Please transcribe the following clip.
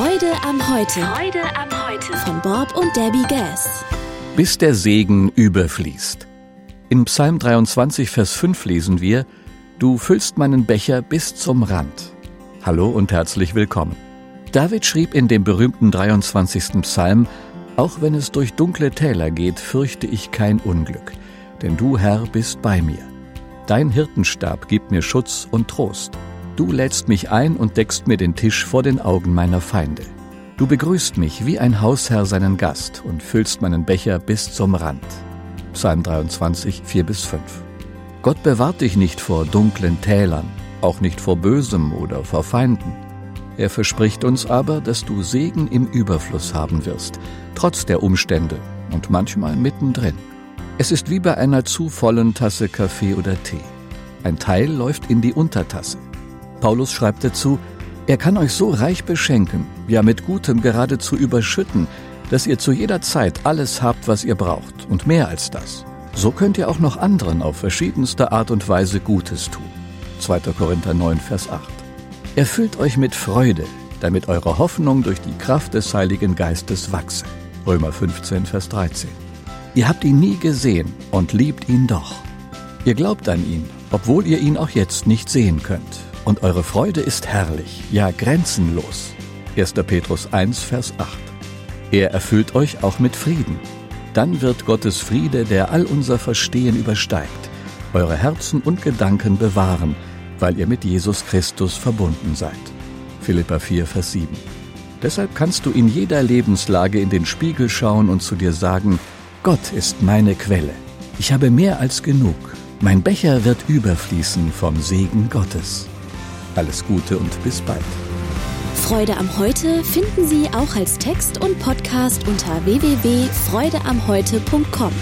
Freude am Heute. Freude am Heute. Von Bob und Debbie Gass. Bis der Segen überfließt. In Psalm 23, Vers 5 lesen wir, Du füllst meinen Becher bis zum Rand. Hallo und herzlich willkommen. David schrieb in dem berühmten 23. Psalm, Auch wenn es durch dunkle Täler geht, fürchte ich kein Unglück, denn du, Herr, bist bei mir. Dein Hirtenstab gibt mir Schutz und Trost. Du lädst mich ein und deckst mir den Tisch vor den Augen meiner Feinde. Du begrüßt mich wie ein Hausherr seinen Gast und füllst meinen Becher bis zum Rand. Psalm 23, 4 bis 5. Gott bewahrt dich nicht vor dunklen Tälern, auch nicht vor Bösem oder vor Feinden. Er verspricht uns aber, dass du Segen im Überfluss haben wirst, trotz der Umstände und manchmal mittendrin. Es ist wie bei einer zu vollen Tasse Kaffee oder Tee. Ein Teil läuft in die Untertasse. Paulus schreibt dazu, er kann euch so reich beschenken, ja mit Gutem geradezu überschütten, dass ihr zu jeder Zeit alles habt, was ihr braucht und mehr als das. So könnt ihr auch noch anderen auf verschiedenste Art und Weise Gutes tun. 2. Korinther 9, Vers 8. Erfüllt euch mit Freude, damit eure Hoffnung durch die Kraft des Heiligen Geistes wachse. Römer 15, Vers 13. Ihr habt ihn nie gesehen und liebt ihn doch. Ihr glaubt an ihn, obwohl ihr ihn auch jetzt nicht sehen könnt und eure Freude ist herrlich, ja grenzenlos. 1. Petrus 1, Vers 8. Er erfüllt euch auch mit Frieden. Dann wird Gottes Friede, der all unser Verstehen übersteigt, eure Herzen und Gedanken bewahren, weil ihr mit Jesus Christus verbunden seid. Philippa 4, Vers 7. Deshalb kannst du in jeder Lebenslage in den Spiegel schauen und zu dir sagen, Gott ist meine Quelle. Ich habe mehr als genug. Mein Becher wird überfließen vom Segen Gottes. Alles Gute und bis bald. Freude am Heute finden Sie auch als Text und Podcast unter www.freudeamheute.com.